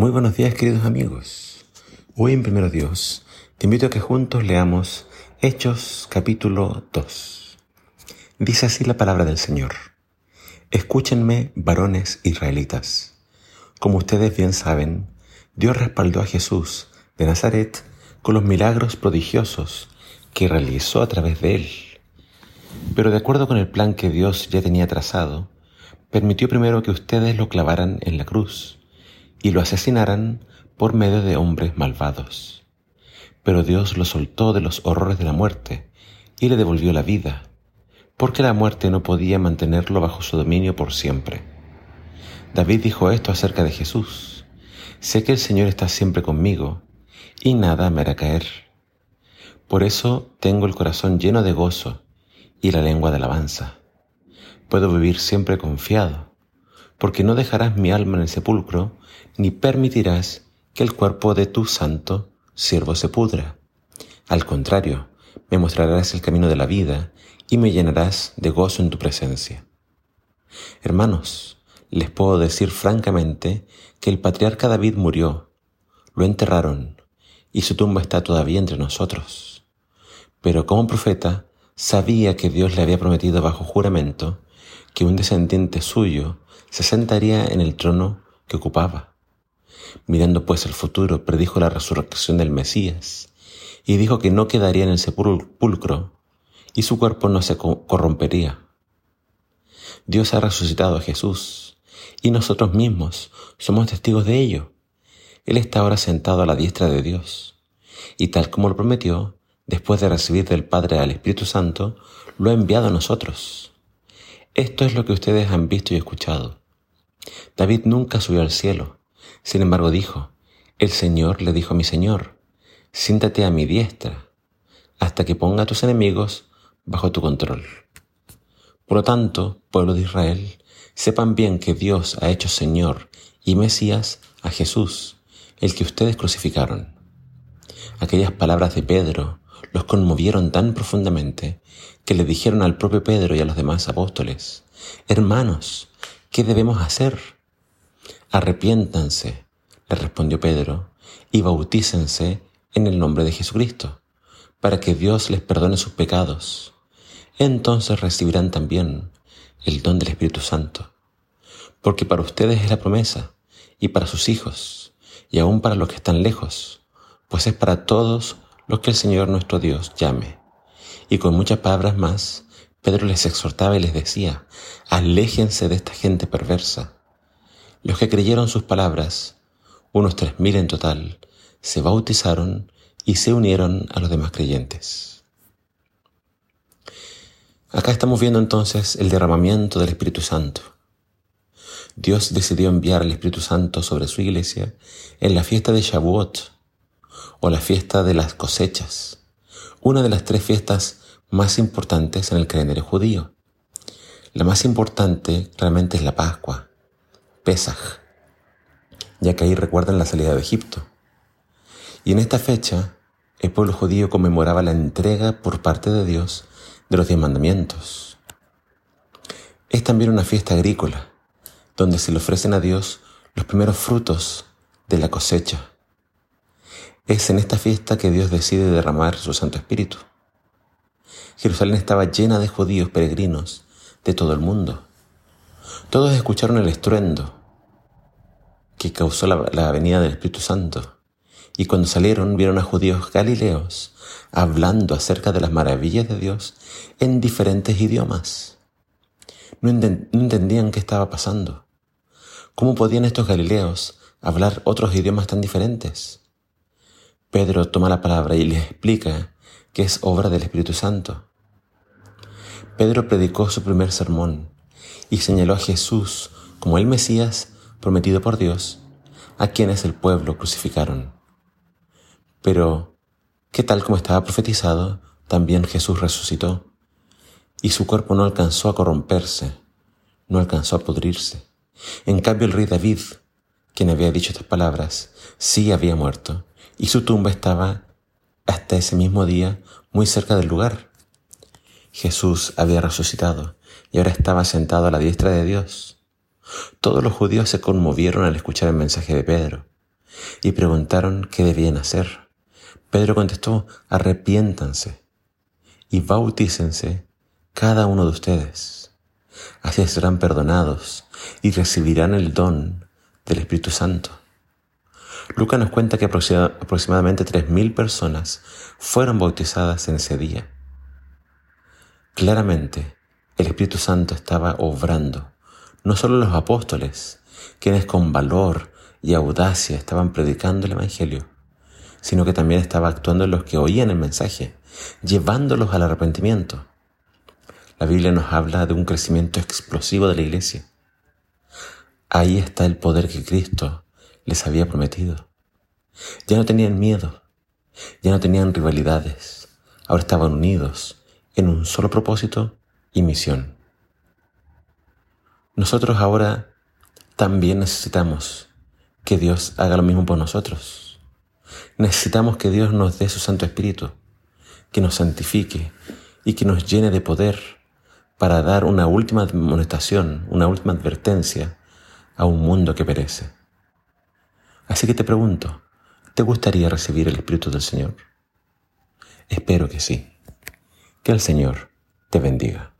Muy buenos días queridos amigos. Hoy en Primero Dios te invito a que juntos leamos Hechos capítulo 2. Dice así la palabra del Señor. Escúchenme, varones israelitas. Como ustedes bien saben, Dios respaldó a Jesús de Nazaret con los milagros prodigiosos que realizó a través de él. Pero de acuerdo con el plan que Dios ya tenía trazado, permitió primero que ustedes lo clavaran en la cruz y lo asesinaran por medio de hombres malvados. Pero Dios lo soltó de los horrores de la muerte y le devolvió la vida, porque la muerte no podía mantenerlo bajo su dominio por siempre. David dijo esto acerca de Jesús. Sé que el Señor está siempre conmigo y nada me hará caer. Por eso tengo el corazón lleno de gozo y la lengua de alabanza. Puedo vivir siempre confiado porque no dejarás mi alma en el sepulcro, ni permitirás que el cuerpo de tu santo siervo se pudra. Al contrario, me mostrarás el camino de la vida y me llenarás de gozo en tu presencia. Hermanos, les puedo decir francamente que el patriarca David murió, lo enterraron, y su tumba está todavía entre nosotros. Pero como profeta, sabía que Dios le había prometido bajo juramento que un descendiente suyo se sentaría en el trono que ocupaba. Mirando pues el futuro, predijo la resurrección del Mesías y dijo que no quedaría en el sepulcro y su cuerpo no se corrompería. Dios ha resucitado a Jesús y nosotros mismos somos testigos de ello. Él está ahora sentado a la diestra de Dios y tal como lo prometió, después de recibir del Padre al Espíritu Santo, lo ha enviado a nosotros. Esto es lo que ustedes han visto y escuchado. David nunca subió al cielo. Sin embargo dijo, el Señor le dijo a mi Señor, siéntate a mi diestra, hasta que ponga a tus enemigos bajo tu control. Por lo tanto, pueblo de Israel, sepan bien que Dios ha hecho Señor y Mesías a Jesús, el que ustedes crucificaron. Aquellas palabras de Pedro los conmovieron tan profundamente que le dijeron al propio Pedro y a los demás apóstoles, Hermanos, ¿qué debemos hacer? Arrepiéntanse, le respondió Pedro, y bautícense en el nombre de Jesucristo, para que Dios les perdone sus pecados. Entonces recibirán también el don del Espíritu Santo, porque para ustedes es la promesa, y para sus hijos, y aún para los que están lejos, pues es para todos que el Señor nuestro Dios llame. Y con muchas palabras más, Pedro les exhortaba y les decía, aléjense de esta gente perversa. Los que creyeron sus palabras, unos tres mil en total, se bautizaron y se unieron a los demás creyentes. Acá estamos viendo entonces el derramamiento del Espíritu Santo. Dios decidió enviar el Espíritu Santo sobre su iglesia en la fiesta de Shavuot, o la fiesta de las cosechas, una de las tres fiestas más importantes en el calendario judío. La más importante claramente es la Pascua, Pesaj, ya que ahí recuerdan la salida de Egipto. Y en esta fecha, el pueblo judío conmemoraba la entrega por parte de Dios de los diez mandamientos. Es también una fiesta agrícola, donde se le ofrecen a Dios los primeros frutos de la cosecha. Es en esta fiesta que Dios decide derramar su Santo Espíritu. Jerusalén estaba llena de judíos peregrinos de todo el mundo. Todos escucharon el estruendo que causó la, venida del Espíritu Santo. Y cuando salieron vieron a judíos galileos hablando acerca de las maravillas de Dios en diferentes idiomas. No, no entendían qué estaba pasando. ¿Cómo podían estos galileos hablar otros idiomas tan diferentes? Pedro toma la palabra y les explica que es obra del Espíritu Santo. Pedro predicó su primer sermón y señaló a Jesús como el Mesías prometido por Dios, a quienes el pueblo crucificaron. Pero, ¿qué tal como estaba profetizado, también Jesús resucitó, y su cuerpo no alcanzó a corromperse, no alcanzó a pudrirse. En cambio el rey David, quien había dicho estas palabras, sí había muerto, y su tumba estaba hasta ese mismo día muy cerca del lugar Jesús había resucitado y ahora estaba sentado a la diestra de Dios. Todos los judíos se conmovieron al escuchar el mensaje de Pedro. y preguntaron qué debían hacer. Pedro contestó, arrepiéntanse y bautícense cada uno de ustedes. Así serán perdonados y recibirán el don del Espíritu Santo. Lucas nos cuenta que aproximadamente 3.000 personas fueron bautizadas en ese día. Claramente, el Espíritu Santo estaba obrando, no solo los apóstoles, quienes con valor y audacia estaban predicando el Evangelio, sino que también estaba actuando en los que oían el mensaje, llevándolos al arrepentimiento. La Biblia nos habla de un crecimiento explosivo de la iglesia. Ahí está el poder que Cristo les había prometido. Ya no tenían miedo, ya no tenían rivalidades, ahora estaban unidos en un solo propósito y misión. Nosotros ahora también necesitamos que Dios haga lo mismo por nosotros. Necesitamos que Dios nos dé su Santo Espíritu, que nos santifique y que nos llene de poder para dar una última amonestación, una última advertencia a un mundo que perece. Así que te pregunto, ¿te gustaría recibir el Espíritu del Señor? Espero que sí. Que el Señor te bendiga.